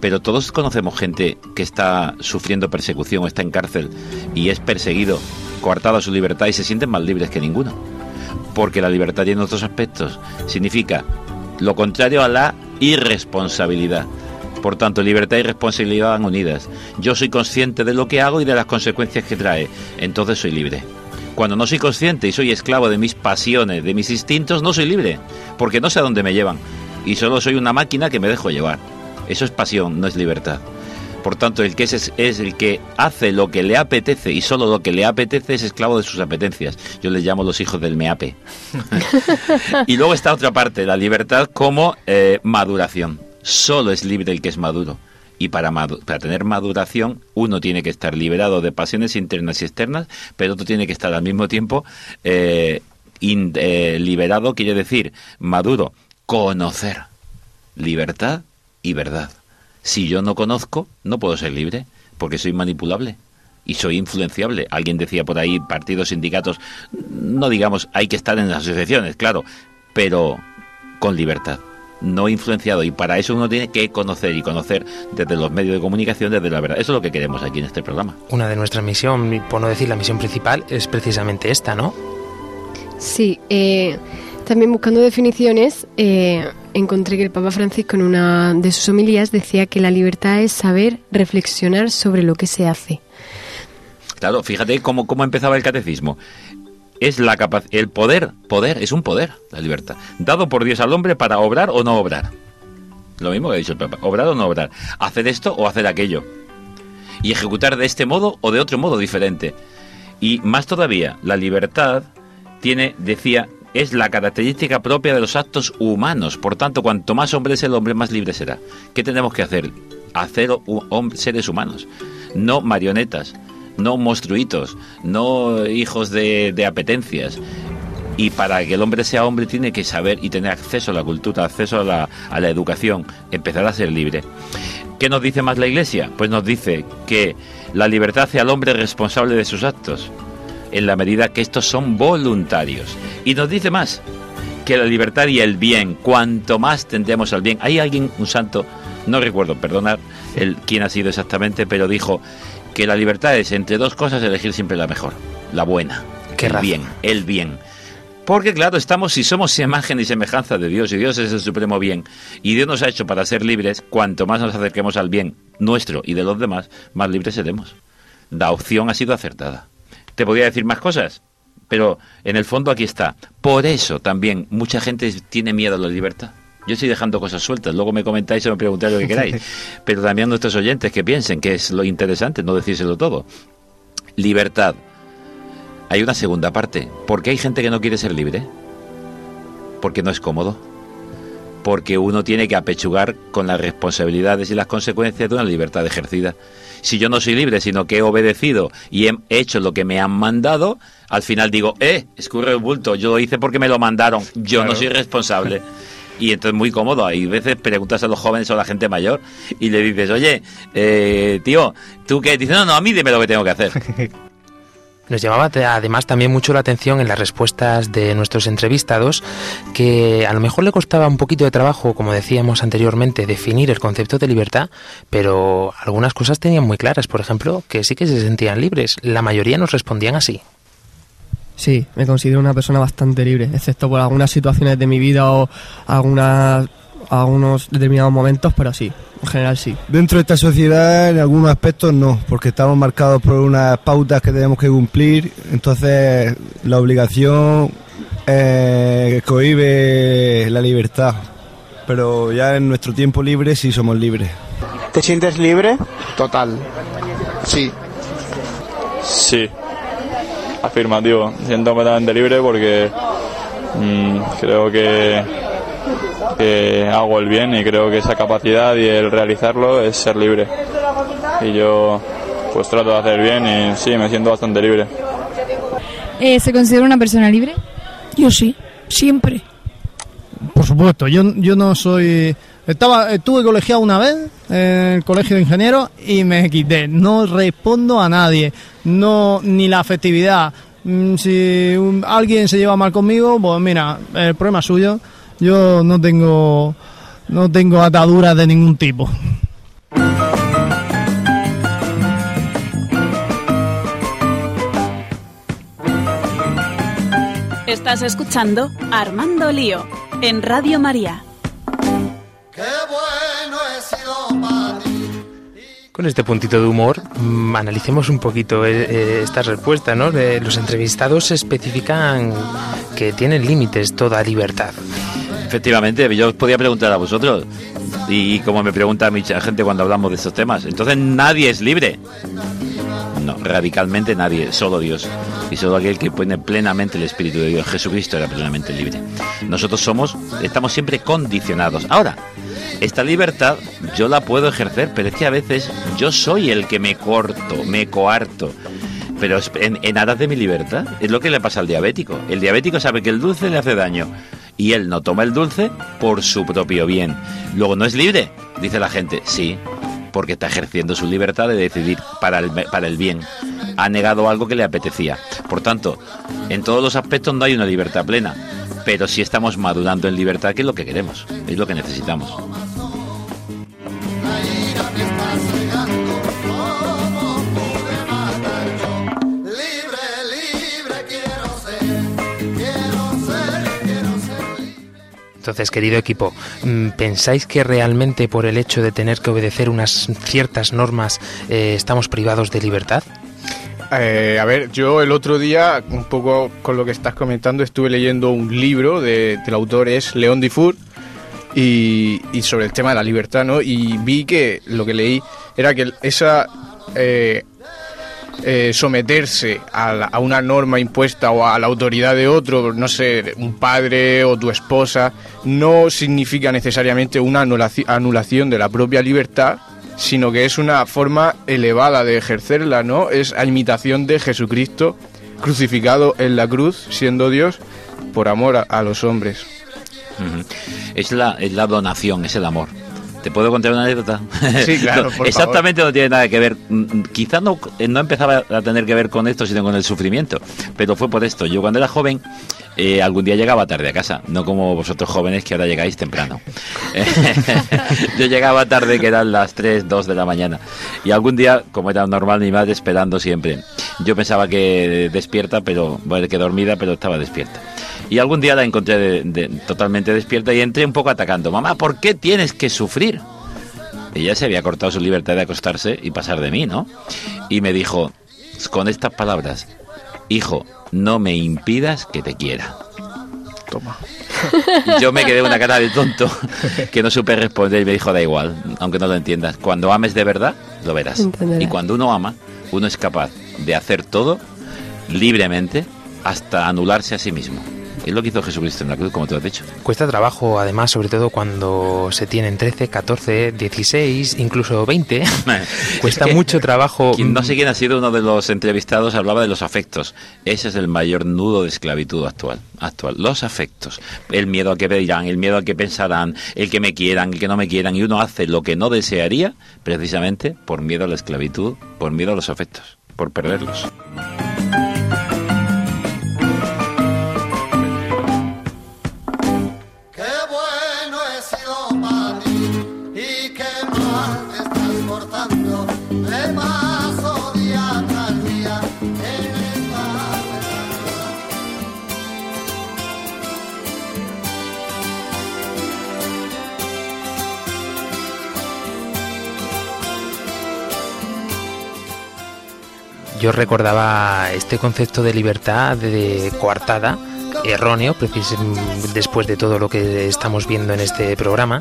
Pero todos conocemos gente que está sufriendo persecución está en cárcel y es perseguido, coartado a su libertad y se sienten más libres que ninguno. Porque la libertad tiene otros aspectos. Significa lo contrario a la irresponsabilidad. Por tanto, libertad y responsabilidad van unidas. Yo soy consciente de lo que hago y de las consecuencias que trae. Entonces soy libre. Cuando no soy consciente y soy esclavo de mis pasiones, de mis instintos, no soy libre. Porque no sé a dónde me llevan. Y solo soy una máquina que me dejo llevar. Eso es pasión, no es libertad. Por tanto, el que es, es el que hace lo que le apetece y solo lo que le apetece es esclavo de sus apetencias. Yo les llamo los hijos del meape. <laughs> y luego está otra parte, la libertad como eh, maduración. Solo es libre el que es maduro. Y para, madu- para tener maduración, uno tiene que estar liberado de pasiones internas y externas, pero otro tiene que estar al mismo tiempo eh, in- eh, liberado, quiere decir maduro, conocer libertad y verdad. Si yo no conozco, no puedo ser libre, porque soy manipulable y soy influenciable. Alguien decía por ahí, partidos, sindicatos, no digamos, hay que estar en las asociaciones, claro, pero con libertad, no influenciado. Y para eso uno tiene que conocer y conocer desde los medios de comunicación, desde la verdad. Eso es lo que queremos aquí en este programa. Una de nuestras misión, y por no decir la misión principal, es precisamente esta, ¿no? Sí, eh, también buscando definiciones, eh, encontré que el Papa Francisco en una de sus homilías decía que la libertad es saber reflexionar sobre lo que se hace. Claro, fíjate cómo, cómo empezaba el catecismo. Es la capaz, el poder, poder, es un poder, la libertad, dado por Dios al hombre para obrar o no obrar. Lo mismo que ha dicho el Papa, obrar o no obrar, hacer esto o hacer aquello. Y ejecutar de este modo o de otro modo diferente. Y más todavía, la libertad tiene, decía, es la característica propia de los actos humanos. Por tanto, cuanto más hombre es el hombre, más libre será. ¿Qué tenemos que hacer? Hacer seres humanos, no marionetas, no monstruitos, no hijos de, de apetencias. Y para que el hombre sea hombre tiene que saber y tener acceso a la cultura, acceso a la, a la educación, empezar a ser libre. ¿Qué nos dice más la Iglesia? Pues nos dice que la libertad hace al hombre responsable de sus actos, en la medida que estos son voluntarios. Y nos dice más, que la libertad y el bien, cuanto más tendemos al bien. Hay alguien, un santo, no recuerdo, perdonad el, quién ha sido exactamente, pero dijo que la libertad es entre dos cosas elegir siempre la mejor, la buena, Qué el bien, el bien. Porque claro, estamos, si somos imagen y semejanza de Dios, y Dios es el supremo bien, y Dios nos ha hecho para ser libres, cuanto más nos acerquemos al bien nuestro y de los demás, más libres seremos. La opción ha sido acertada. Te podría decir más cosas, pero en el fondo aquí está. Por eso también mucha gente tiene miedo a la libertad. Yo estoy dejando cosas sueltas, luego me comentáis o me preguntáis lo que queráis. <laughs> Pero también nuestros oyentes que piensen que es lo interesante, no decírselo todo. Libertad. Hay una segunda parte. ¿Por qué hay gente que no quiere ser libre? Porque no es cómodo. Porque uno tiene que apechugar con las responsabilidades y las consecuencias de una libertad ejercida. Si yo no soy libre, sino que he obedecido y he hecho lo que me han mandado, al final digo, eh, escurre el bulto, yo lo hice porque me lo mandaron, yo no soy responsable. <laughs> Y entonces muy cómodo. Hay veces preguntas a los jóvenes o a la gente mayor y le dices, oye, eh, tío, ¿tú qué? Dice, no, no, a mí dime lo que tengo que hacer. <laughs> Nos llamaba además también mucho la atención en las respuestas de nuestros entrevistados que a lo mejor le costaba un poquito de trabajo, como decíamos anteriormente, definir el concepto de libertad, pero algunas cosas tenían muy claras, por ejemplo, que sí que se sentían libres. La mayoría nos respondían así. Sí, me considero una persona bastante libre, excepto por algunas situaciones de mi vida o algunas, algunos determinados momentos, pero sí, en general sí. Dentro de esta sociedad, en algunos aspectos no, porque estamos marcados por unas pautas que tenemos que cumplir, entonces la obligación eh, cohibe la libertad. Pero ya en nuestro tiempo libre sí somos libres. ¿Te sientes libre? Total. Sí. Sí, afirmativo. Me Siento completamente libre porque mm, creo que, que hago el bien y creo que esa capacidad y el realizarlo es ser libre. Y yo pues trato de hacer bien y sí, me siento bastante libre. Eh, ¿Se considera una persona libre? Yo sí, siempre. Por supuesto, yo, yo no soy... Estaba, estuve colegiado una vez en el colegio de ingenieros y me quité. No respondo a nadie, no ni la afectividad. Mm, Si un- alguien se lleva mal conmigo, pues mira, el problema es suyo. Yo no tengo, no tengo ataduras de ningún tipo. Estás escuchando Armando Lío en Radio María. Con este puntito de humor, mm, analicemos un poquito eh, eh, estas respuestas, ¿no? De los entrevistados especifican que tienen límites toda libertad. Efectivamente, yo os podía preguntar a vosotros, y como me pregunta mucha gente cuando hablamos de estos temas, entonces nadie es libre. No, radicalmente nadie, solo Dios. Y solo aquel que pone plenamente el Espíritu de Dios. Jesucristo era plenamente libre. Nosotros somos, estamos siempre condicionados. Ahora, esta libertad yo la puedo ejercer, pero es que a veces yo soy el que me corto, me coarto. Pero en, en aras de mi libertad. Es lo que le pasa al diabético. El diabético sabe que el dulce le hace daño. Y él no toma el dulce por su propio bien. Luego, ¿no es libre? Dice la gente. Sí, porque está ejerciendo su libertad de decidir para el, para el bien. Ha negado algo que le apetecía. Por tanto, en todos los aspectos no hay una libertad plena. Pero sí estamos madurando en libertad, que es lo que queremos, es lo que necesitamos. Entonces, querido equipo, mm, ¿pensáis que realmente por el hecho de tener que obedecer unas ciertas normas eh, estamos privados de libertad? Eh, a ver, yo el otro día, un poco con lo que estás comentando, estuve leyendo un libro de, del autor es León Dufour y, y sobre el tema de la libertad, ¿no? Y vi que lo que leí era que esa eh, eh, someterse a, una norma impuesta o a la autoridad de otro, no sé, un padre o tu esposa, no significa necesariamente una anulaci- anulación de la propia libertad, sino que es una forma elevada de ejercerla, ¿no? Es a imitación de Jesucristo crucificado en la cruz, siendo Dios, por amor a, a los hombres. Es la, es la donación, es el amor. ¿Te puedo contar una anécdota? <laughs> Sí, claro, <laughs> por Exactamente no tiene nada que ver. mm, Quizás no, no empezaba a tener que ver con esto, sino con el sufrimiento. Pero fue por esto. Yo cuando era joven, eh, algún día llegaba tarde a casa. No como vosotros jóvenes que ahora llegáis temprano. <laughs> Yo llegaba tarde, que eran las 3, 2 de la mañana. Y algún día, como era normal, mi madre esperando siempre. Yo pensaba que despierta, pero bueno, que dormida, pero estaba despierta. Y algún día la encontré de- de- totalmente despierta y entré un poco atacando. Mamá, ¿por qué tienes que sufrir? Ella se había cortado su libertad de acostarse y pasar de mí, ¿no? Y me dijo, con estas palabras, hijo, no me impidas que te quiera. Toma. Yo me quedé una cara de tonto que no supe responder y me dijo, da igual, aunque no lo entiendas. Cuando ames de verdad, lo verás. Entenderás. Y cuando uno ama, uno es capaz de hacer todo libremente hasta anularse a sí mismo. Es lo que hizo Jesucristo en la cruz, como tú has dicho. Cuesta trabajo, además, sobre todo cuando se tienen 13, 14, 16, incluso 20. <laughs> <laughs> Cuesta Es que mucho trabajo. Quien no sé quién ha sido uno de los entrevistados hablaba de los afectos. Ese es el mayor nudo de esclavitud actual. Actual. Los afectos. El miedo a que dirán, el miedo a que pensarán, el que me quieran, el que no me quieran. Y uno hace lo que no desearía precisamente por miedo a la esclavitud, por miedo a los afectos, por perderlos. Yo recordaba este concepto de libertad de coartada, erróneo, después de todo lo que estamos viendo en este programa,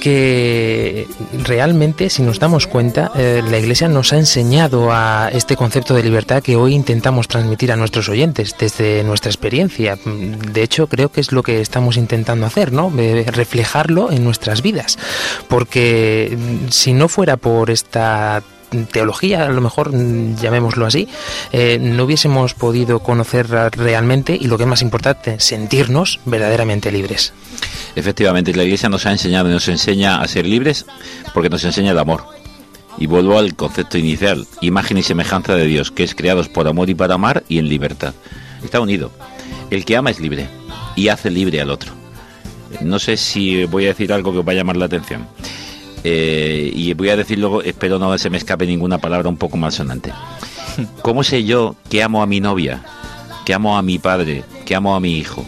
que realmente, si nos damos cuenta, eh, la Iglesia nos ha enseñado a este concepto de libertad que hoy intentamos transmitir a nuestros oyentes desde nuestra experiencia. De hecho, creo que es lo que estamos intentando hacer, ¿no? Eh, reflejarlo en nuestras vidas. Porque mm, si no fuera por esta teología, a lo mejor mm, llamémoslo así, eh, no hubiésemos podido conocer realmente y lo que es más importante, sentirnos verdaderamente libres. Efectivamente, la Iglesia nos ha enseñado y nos enseña a ser libres porque nos enseña el amor. Y vuelvo al concepto inicial, imagen y semejanza de Dios, que es creados por amor y para amar y en libertad. Está unido. El que ama es libre y hace libre al otro. No sé si voy a decir algo que os va a llamar la atención. Eh, y voy a decir luego, espero no se me escape ninguna palabra un poco malsonante. <laughs> ¿Cómo sé yo que amo a mi novia, que amo a mi padre, que amo a mi hijo,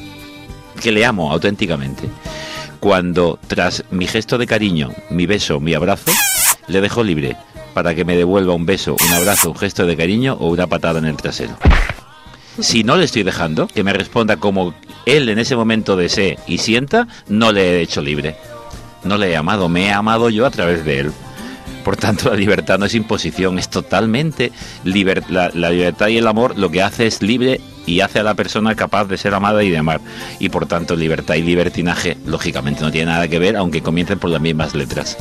que le amo auténticamente? Cuando tras mi gesto de cariño, mi beso, mi abrazo, le dejo libre para que me devuelva un beso, un abrazo, un gesto de cariño o una patada en el trasero. Si no le estoy dejando que me responda como él en ese momento desee y sienta, no le he hecho libre. No le he amado, me he amado yo a través de él. Por tanto, la libertad no es imposición, es totalmente liber- la, la libertad y el amor lo que hace es libre y hace a la persona capaz de ser amada y de amar. Y por tanto, libertad y libertinaje, lógicamente, no tiene nada que ver, aunque comiencen por las mismas letras.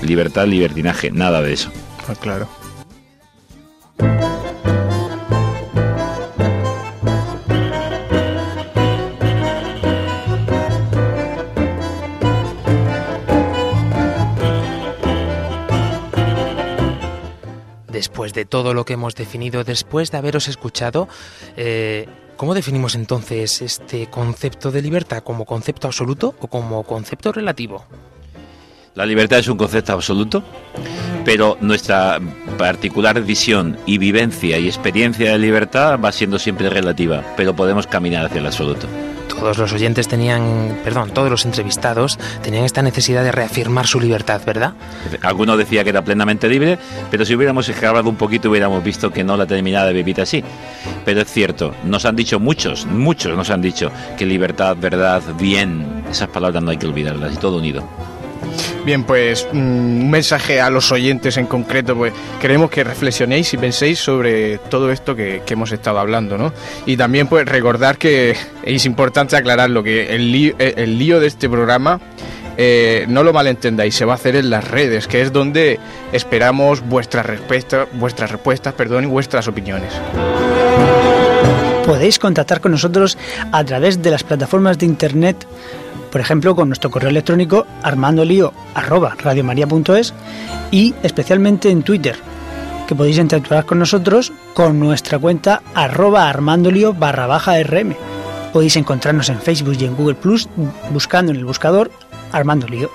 Libertad, libertinaje, nada de eso. claro. Después de todo lo que hemos definido, después de haberos escuchado, eh, ¿cómo definimos entonces este concepto de libertad? ¿Como concepto absoluto o como concepto relativo? La libertad es un concepto absoluto, pero nuestra particular visión y vivencia y experiencia de libertad va siendo siempre relativa, pero podemos caminar hacia el absoluto. Todos los oyentes tenían, perdón, todos los entrevistados tenían esta necesidad de reafirmar su libertad, ¿verdad? Alguno decía que era plenamente libre, pero si hubiéramos escarbado un poquito hubiéramos visto que no la terminaba de vivir así. Pero es cierto, nos han dicho muchos, muchos nos han dicho que libertad, verdad, bien, esas palabras no hay que olvidarlas y todo unido. Bien, pues mm, un mensaje a los oyentes en concreto, pues queremos que reflexionéis y penséis sobre todo esto que, hemos estado hablando, ¿no? Y también pues recordar que <laughs> es importante aclararlo, que el lío, eh, el lío de este programa eh, no lo malentendáis, se va a hacer en las redes, que es donde esperamos vuestras respuestas, vuestras respuestas, perdón, y vuestras opiniones. Podéis contactar con nosotros a través de las plataformas de internet Por ejemplo, con nuestro correo electrónico armandolio@radiomaria.es y especialmente en Twitter, que podéis interactuar con nosotros con nuestra cuenta arroba armandolio barra baja rm. Podéis encontrarnos en Facebook y en Google Plus buscando en el buscador Armando Lío.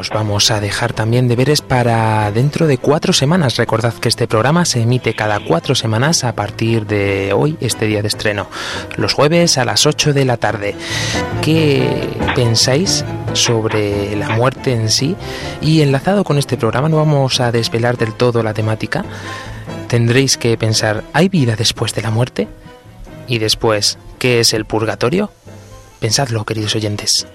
Os vamos a dejar también deberes para dentro de cuatro semanas. Recordad que este programa se emite cada cuatro semanas a partir de hoy, este día de estreno, los jueves a las 8 de la tarde. ¿Qué pensáis sobre la muerte en sí? Y enlazado con este programa, no vamos a desvelar del todo la temática. Tendréis que pensar, ¿hay vida después de la muerte? Y después, ¿qué es el purgatorio? Pensadlo, queridos oyentes.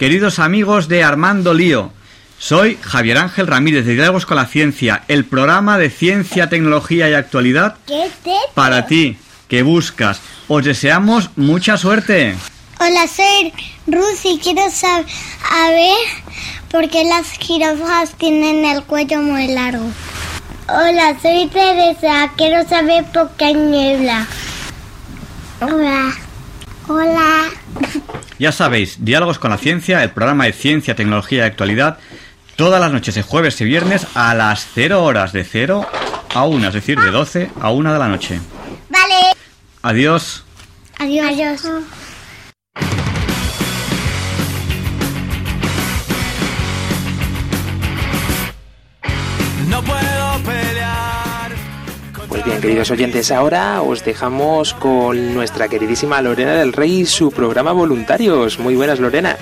Queridos amigos de Armando Lío, soy Javier Ángel Ramírez de Diálogos con la Ciencia, el programa de ciencia, tecnología y actualidad para ti que buscas. Os deseamos mucha suerte. Hola, soy Ruth y quiero saber por qué las jirafas tienen el cuello muy largo. Hola, soy Teresa. Quiero saber por qué hay niebla. Hola. Hola. Ya sabéis, Diálogos con la Ciencia, el programa de ciencia, tecnología y actualidad, todas las noches de jueves y viernes a las 0 horas de 0 a 1, es decir, de 12 a 1 de la noche. Vale. Adiós. Adiós. Adiós. Pues bien, queridos oyentes, ahora os dejamos con nuestra queridísima Lorena del Rey y su programa Voluntarios. Muy buenas, Lorena.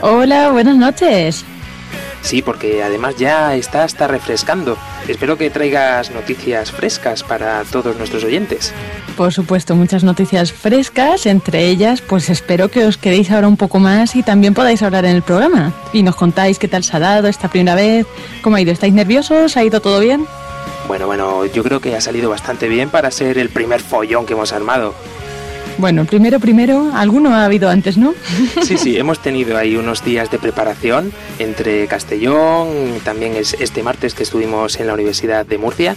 Hola, buenas noches. Sí, porque además ya está hasta refrescando. Espero que traigas noticias frescas para todos nuestros oyentes. Por supuesto, muchas noticias frescas, entre ellas, pues espero que os quedéis ahora un poco más y también podáis hablar en el programa. Y nos contáis qué tal se ha dado esta primera vez, cómo ha ido, ¿estáis nerviosos? ¿Ha ido todo bien? Bueno, bueno, yo creo que ha salido bastante bien para ser el primer follón que hemos armado. Bueno, primero, primero, alguno ha habido antes, ¿no? <laughs> Sí, sí, <laughs> hemos tenido ahí unos días de preparación entre Castellón, también es este martes que estuvimos en la Universidad de Murcia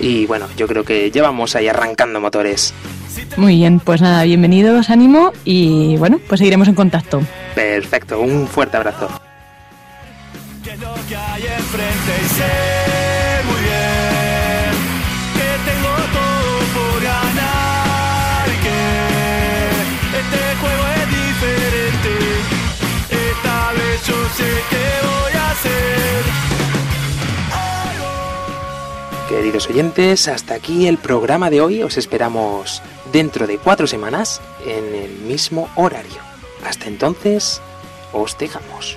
y bueno, yo creo que ya vamos ahí arrancando motores. Muy bien, pues nada, bienvenidos, ánimo y bueno, pues seguiremos en contacto. Perfecto, un fuerte abrazo. ¿Qué es lo que hay enfrente? Y Queridos oyentes, hasta aquí el programa de hoy. Os esperamos dentro de cuatro semanas en el mismo horario. Hasta entonces, os dejamos.